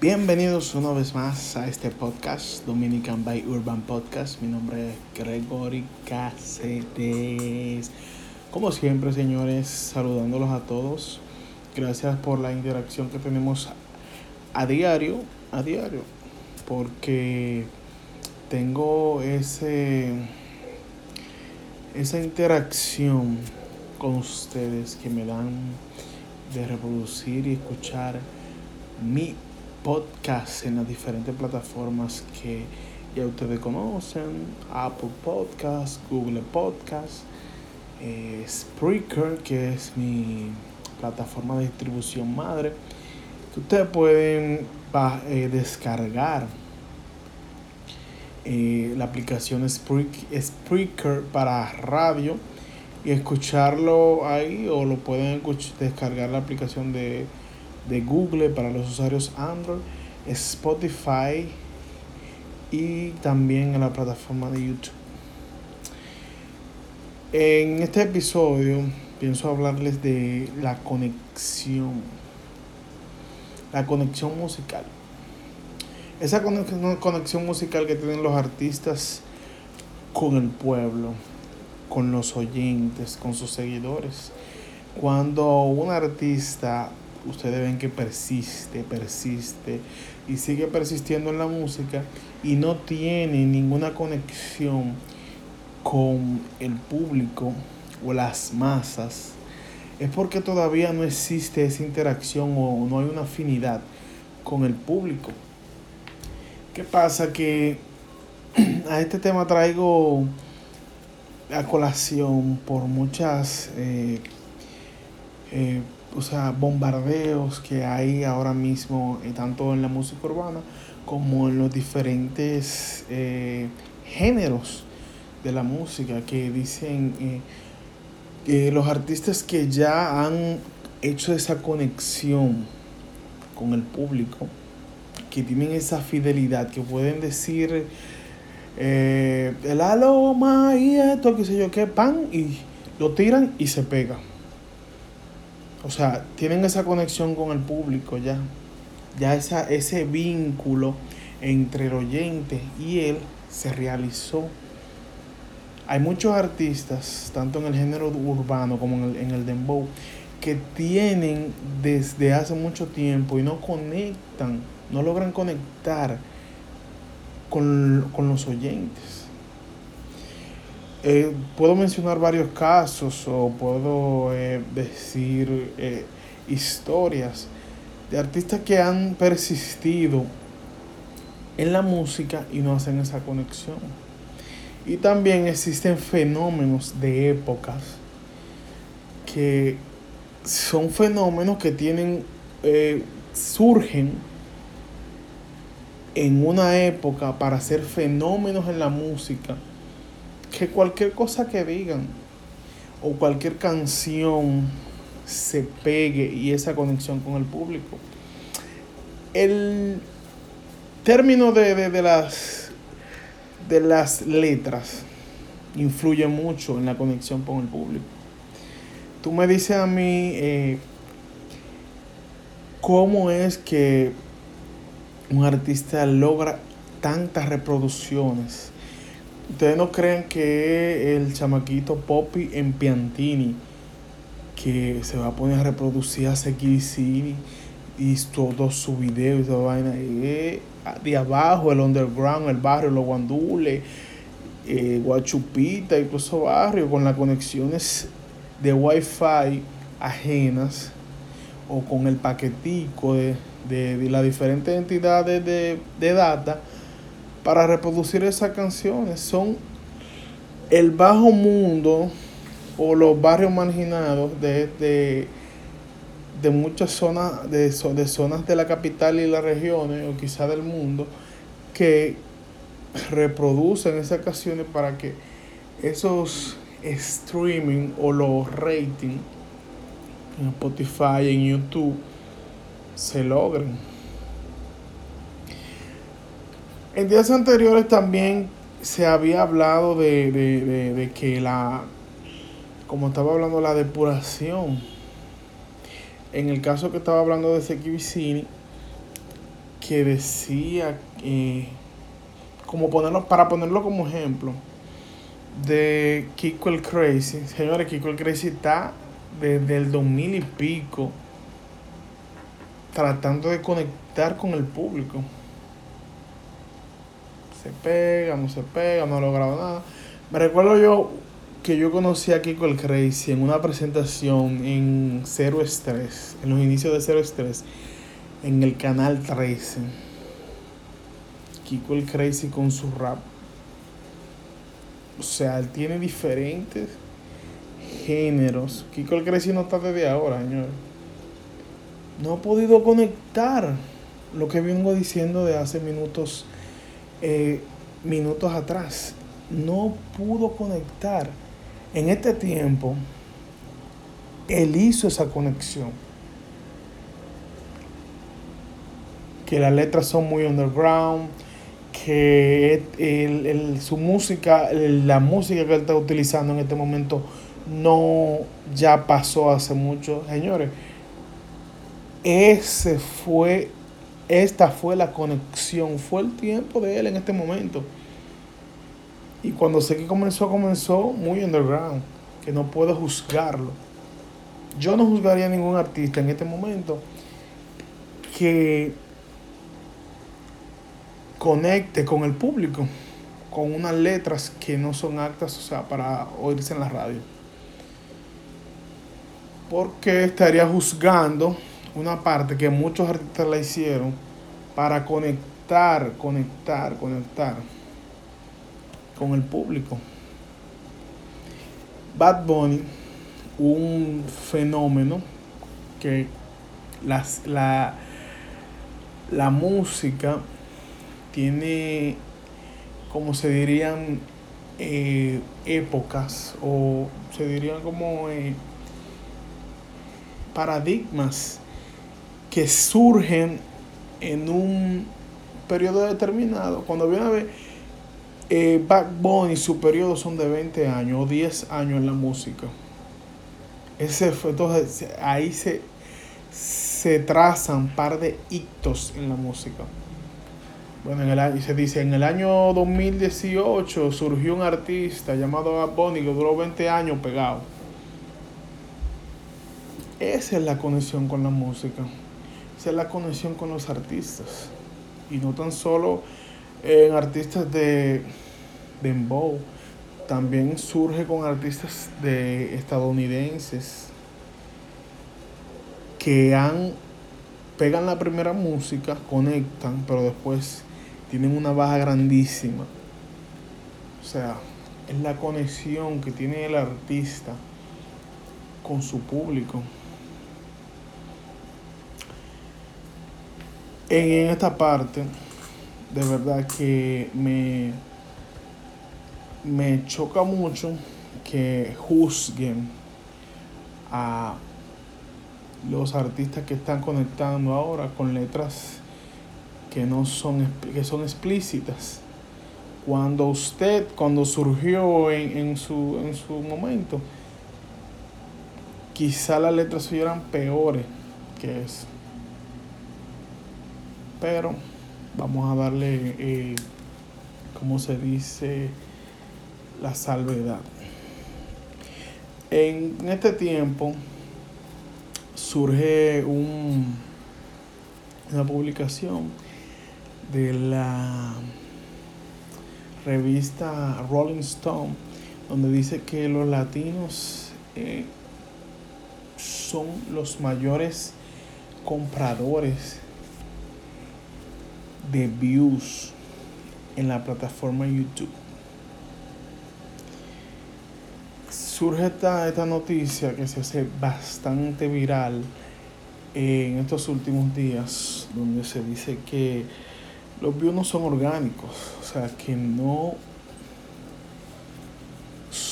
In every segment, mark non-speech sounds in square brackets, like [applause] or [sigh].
Bienvenidos una vez más a este podcast, Dominican by Urban Podcast. Mi nombre es Gregory Caceres. Como siempre, señores, saludándolos a todos. Gracias por la interacción que tenemos a diario, a diario, porque tengo ese esa interacción con ustedes que me dan de reproducir y escuchar mi podcast en las diferentes plataformas que ya ustedes conocen, Apple Podcast, Google Podcast, eh, Spreaker, que es mi plataforma de distribución madre, que ustedes pueden eh, descargar. Eh, la aplicación Spreaker para radio y escucharlo ahí o lo pueden descargar la aplicación de, de Google para los usuarios Android, Spotify y también en la plataforma de YouTube. En este episodio pienso hablarles de la conexión, la conexión musical. Esa conexión musical que tienen los artistas con el pueblo con los oyentes, con sus seguidores. Cuando un artista, ustedes ven que persiste, persiste y sigue persistiendo en la música y no tiene ninguna conexión con el público o las masas, es porque todavía no existe esa interacción o no hay una afinidad con el público. ¿Qué pasa? Que [clears throat] a este tema traigo a colación por muchas eh, eh, o sea, bombardeos que hay ahora mismo, eh, tanto en la música urbana como en los diferentes géneros de la música, que dicen que los artistas que ya han hecho esa conexión con el público, que tienen esa fidelidad, que pueden decir eh, el aloma y esto, qué sé yo qué, pan, y lo tiran y se pega. O sea, tienen esa conexión con el público ya. Ya esa, ese vínculo entre el oyente y él se realizó. Hay muchos artistas, tanto en el género urbano como en el, en el dembow, que tienen desde hace mucho tiempo y no conectan, no logran conectar con, los oyentes. Eh, puedo mencionar varios casos o puedo eh, decir eh, historias de artistas que han persistido en la música y no hacen esa conexión. Y también existen fenómenos de épocas que son fenómenos que tienen, surgen en una época para hacer fenómenos en la música que cualquier cosa que digan o cualquier canción se pegue y esa conexión con el público. El término de, de, las, de las letras influye mucho en la conexión con el público. Tú me dices a mí eh, cómo es que un artista logra tantas reproducciones. Ustedes no creen que el chamaquito Poppy en Piantini, que se va a poner a reproducir a City y todo su video y toda vaina, de abajo, el underground, el barrio, los guandules, eh, Guachupita y todo ese barrio, con las conexiones de wifi ajenas o con el paquetico de de, las diferentes entidades de, data para reproducir esas canciones. Son el bajo mundo o los barrios marginados de, de, muchas zonas, de, de zonas de la capital y las regiones, o quizá del mundo, que reproducen esas canciones para que esos streaming o los ratings en Spotify, en YouTube, se logren. En días anteriores también se había hablado de, que la, como estaba hablando, la depuración. En el caso que estaba hablando de Seki Vicini, que decía, eh, como ponerlo, para ponerlo como ejemplo, de Kiko el Crazy. Señores, Kiko el Crazy está desde el 2000 y pico tratando de conectar con el público. Se pega, no se pega, no ha logrado nada. Me recuerdo yo que yo conocí a Kiko el Crazy en una presentación en Cero Estrés, en los inicios de Cero Estrés, en el canal 13. Kiko el Crazy con su rap. O sea, él tiene diferentes géneros. Kiko el Crazy no está desde ahora, señor. No ha podido conectar lo que vengo diciendo de hace minutos, eh, minutos atrás. No pudo conectar. En este tiempo, él hizo esa conexión. Que las letras son muy underground, que su música, la música que él está utilizando en este momento no ya pasó hace mucho. Señores, ese fue, esta fue la conexión, fue el tiempo de él en este momento. Y cuando sé que comenzó, comenzó muy underground, que no puedo juzgarlo. Yo no juzgaría a ningún artista en este momento que conecte con el público con unas letras que no son actas, o sea, para oírse en la radio. Porque estaría juzgando una parte que muchos artistas la hicieron para conectar, conectar, conectar con el público. Bad Bunny, un fenómeno que las, la, la música tiene, como se dirían, eh, épocas o se dirían como eh, paradigmas que surgen en un periodo determinado. Cuando viene a ver, eh, Backbone y su periodo son de 20 años o 10 años en la música. Ese fue, entonces ahí se, se trazan par de hitos en la música. Bueno, en el, se dice, en el año 2018 surgió un artista llamado Bad Bunny que duró 20 años pegado. Esa es la conexión con la música. Es la conexión con los artistas. Y no tan solo en artistas de dembow, también surge con artistas de estadounidenses que han pegan la primera música, conectan, pero después tienen una baja grandísima. O sea, es la conexión que tiene el artista con su público. En esta parte, de verdad que me, me choca mucho que juzguen a los artistas que están conectando ahora con letras que no son que son explícitas. Cuando usted, cuando surgió en, en, su, en su momento, quizá las letras eran peores que eso. Pero vamos a darle, eh, como se dice, la salvedad. En este tiempo surge un, una publicación de la revista Rolling Stone, donde dice que los latinos eh, son los mayores compradores de views en la plataforma YouTube. Surge esta, esta noticia que se hace bastante viral en estos últimos días, donde se dice que los views no son orgánicos, o sea, que no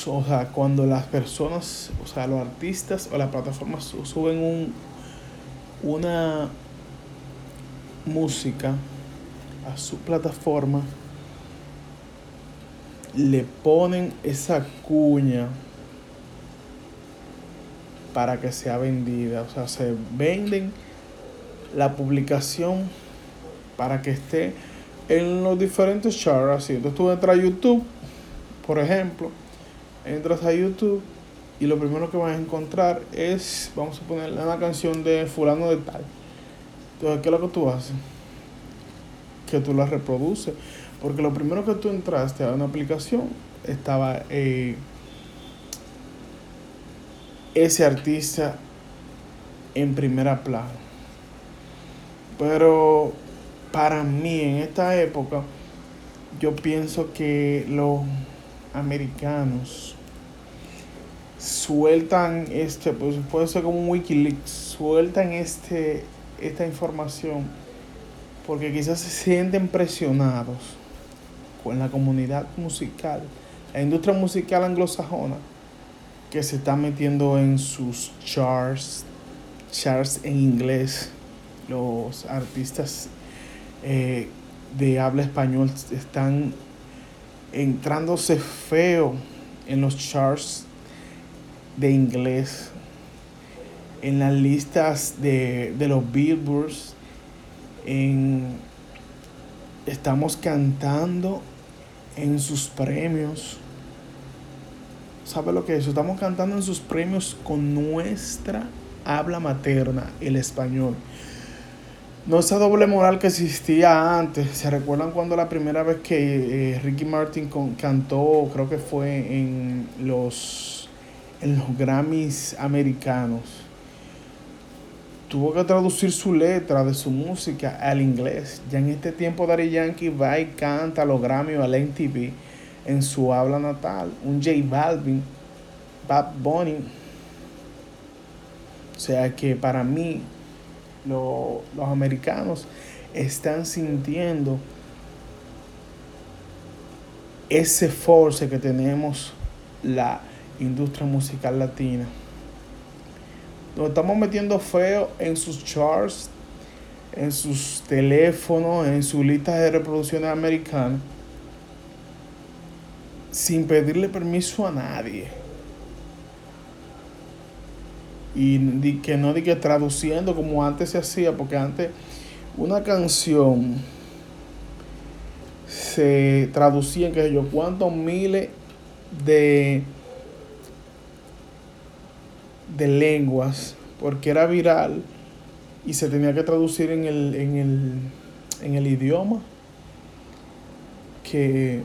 o sea, cuando las personas, o sea, los artistas o las plataformas suben un, una música a su plataforma, le ponen esa cuña para que sea vendida. O sea, se venden la publicación para que esté en los diferentes charts. Así. Entonces tú entras a YouTube, por ejemplo, entras a YouTube y lo primero que vas a encontrar es, vamos a ponerle una canción de fulano de tal. Entonces, ¿qué es lo que tú haces? Que tú la reproduces. Porque lo primero que tú entraste a una aplicación estaba eh, ese artista en primera plana. Pero para mí en esta época, yo pienso que los americanos sueltan este, pues puede ser como un Wikileaks, sueltan este, esta información porque quizás se sienten presionados con la comunidad musical, la industria musical anglosajona, que se está metiendo en sus charts, charts en inglés, los artistas eh, de habla español están entrándose feo en los charts de inglés, en las listas de, de los billboards, en, estamos cantando en sus premios. ¿Sabe lo que es? Estamos cantando en sus premios con nuestra habla materna, el español. No esa doble moral que existía antes. ¿Se recuerdan cuando la primera vez que eh, Ricky Martin cantó, creo que fue en los, en los Grammys americanos? Tuvo que traducir su letra de su música al inglés. Ya en este tiempo Daddy Yankee va y canta los Grammys o al MTV en su habla natal. Un J Balvin, Bad Bunny. O sea que para mí los americanos están sintiendo ese force que tenemos la industria musical latina. Nos estamos metiendo feo en sus charts, en sus teléfonos, en su lista de reproducciones americanas, sin pedirle permiso a nadie. Y que no diga traduciendo como antes se hacía, porque antes una canción se traducía en que yo cuántos miles de de lenguas porque era viral y se tenía que traducir en el, en el, en el idioma que,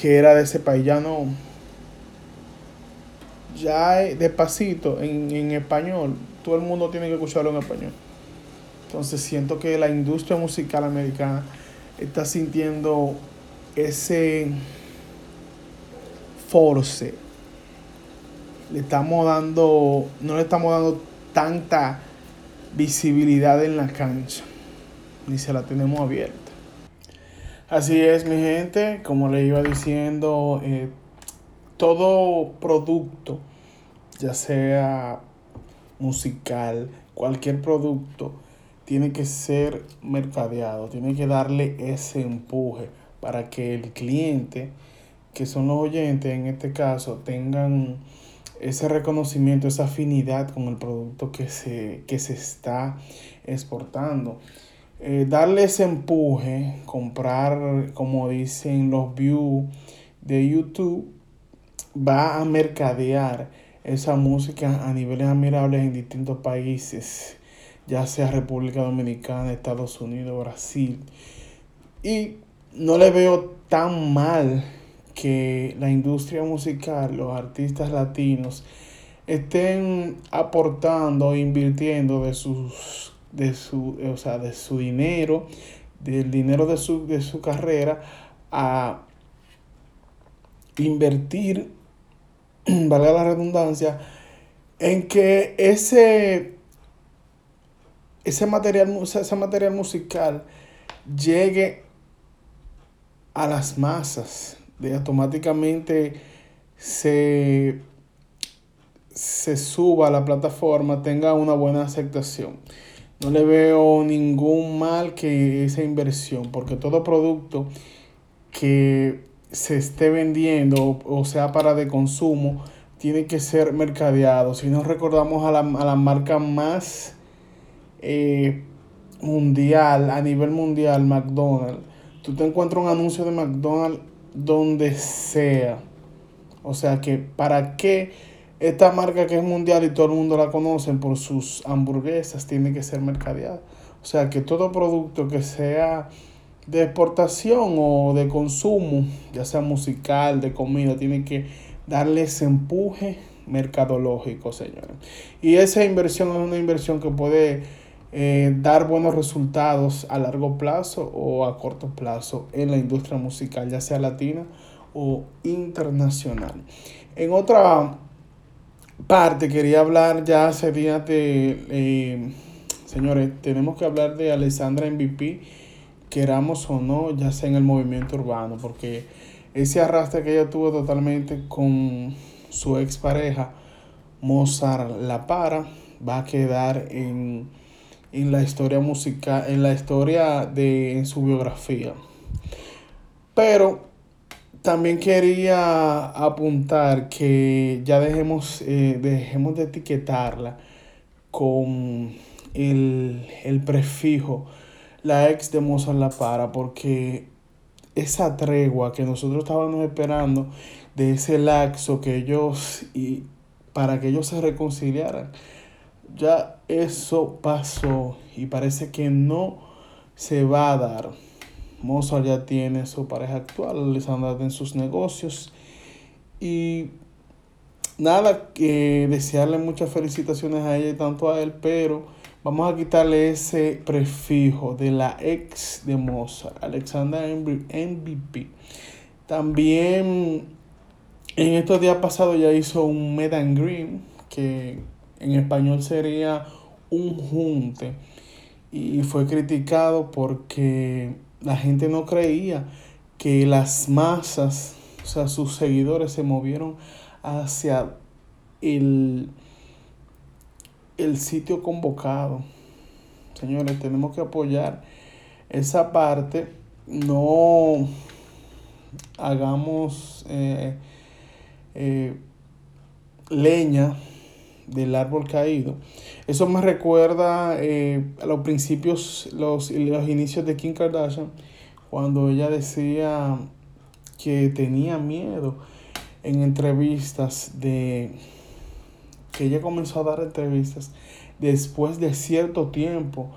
que era de ese país. Ya no, ya despacito en, en español, todo el mundo tiene que escucharlo en español. Entonces siento que la industria musical americana está sintiendo ese force. Le estamos dando, no le estamos dando tanta visibilidad en la cancha, ni se la tenemos abierta. Así es, mi gente, como le iba diciendo, eh, todo producto, ya sea musical, cualquier producto, tiene que ser mercadeado, tiene que darle ese empuje para que el cliente, que son los oyentes en este caso, tengan ese reconocimiento, esa afinidad con el producto que se, que se está exportando. Eh, darle ese empuje, comprar, como dicen los views de YouTube, va a mercadear esa música a niveles admirables en distintos países, ya sea República Dominicana, Estados Unidos, Brasil. Y no le veo tan mal que la industria musical, los artistas latinos, estén aportando, invirtiendo de sus de su, o sea, de su dinero, del dinero de su, de su carrera a invertir [clears throat] valga la redundancia, en que ese, ese, material, ese material musical llegue a las masas, de automáticamente se, se suba a la plataforma, tenga una buena aceptación. No le veo ningún mal que esa inversión, porque todo producto que se esté vendiendo o sea para de consumo, tiene que ser mercadeado. Si nos recordamos a la, a la marca más eh, mundial, a nivel mundial, McDonald's, tú te encuentras un anuncio de McDonald's donde sea. O sea que, ¿para qué esta marca que es mundial y todo el mundo la conoce por sus hamburguesas tiene que ser mercadeada? O sea que todo producto que sea de exportación o de consumo, ya sea musical, de comida, tiene que darle ese empuje mercadológico, señores. Y esa inversión es una inversión que puede eh, dar buenos resultados a largo plazo o a corto plazo en la industria musical, ya sea latina o internacional. En otra parte quería hablar ya hace días de, eh, señores, tenemos que hablar de Alessandra MVP, queramos o no, ya sea en el movimiento urbano, porque ese arrastre que ella tuvo totalmente con su expareja, Mozart La Para, va a quedar en, la historia musical, en la historia de en su biografía. Pero también quería apuntar que ya dejemos, eh, dejemos de etiquetarla con el, el prefijo la ex de Mozart La Para, porque esa tregua que nosotros estábamos esperando de ese laxo que ellos y para que ellos se reconciliaran. Ya eso pasó y parece que no se va a dar. Mozart ya tiene su pareja actual, Alessandra en sus negocios y nada que desearle muchas felicitaciones a ella y tanto a él, pero vamos a quitarle ese prefijo de la ex de Mozart, Alexandra MVP. También en estos días pasados ya hizo un Medan Green, que en español sería un junte, y fue criticado porque la gente no creía que las masas, o sea, sus seguidores se movieron hacia el, el sitio convocado. Señores, tenemos que apoyar esa parte, no hagamos... Eh, eh, leña del árbol caído. Eso me recuerda eh, a los principios, los, los inicios de Kim Kardashian, cuando ella decía que tenía miedo en entrevistas de que ella comenzó a dar entrevistas después de cierto tiempo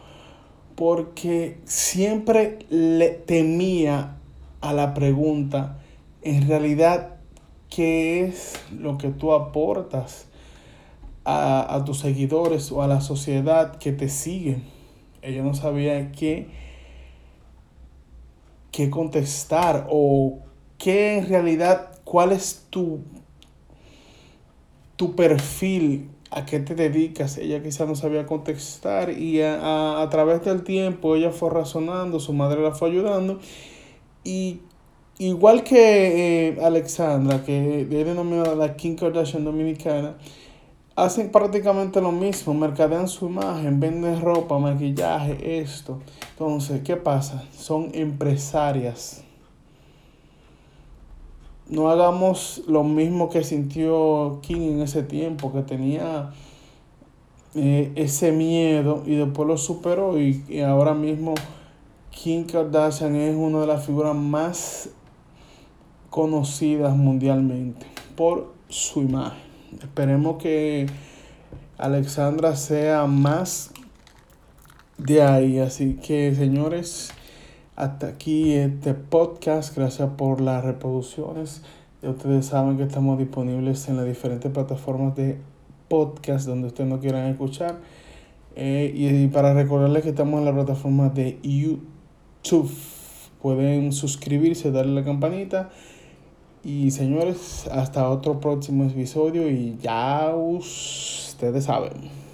porque siempre le temía a la pregunta en realidad qué es lo que tú aportas a, tus seguidores o a la sociedad que te sigue. Ella no sabía qué, qué contestar o qué en realidad, cuál es tu, tu perfil, a qué te dedicas. Ella quizá no sabía contestar y a, a través del tiempo ella fue razonando, su madre la fue ayudando y igual que eh, Alexandra, que es denominada la Kim Kardashian dominicana, hacen prácticamente lo mismo, mercadean su imagen, venden ropa, maquillaje, esto. Entonces, ¿qué pasa? Son empresarias. No hagamos lo mismo que sintió Kim en ese tiempo, que tenía eh, ese miedo y después lo superó y, y ahora mismo Kim Kardashian es una de las figuras más conocidas mundialmente por su imagen. Esperemos que Alexandra sea más de ahí. Así que señores, hasta aquí este podcast. Gracias por las reproducciones. Ya ustedes saben que estamos disponibles en las diferentes plataformas de podcast donde ustedes no quieran escuchar. Eh, y para recordarles que estamos en la plataforma de YouTube. Pueden suscribirse, darle la campanita y señores, hasta otro próximo episodio y ya ustedes saben.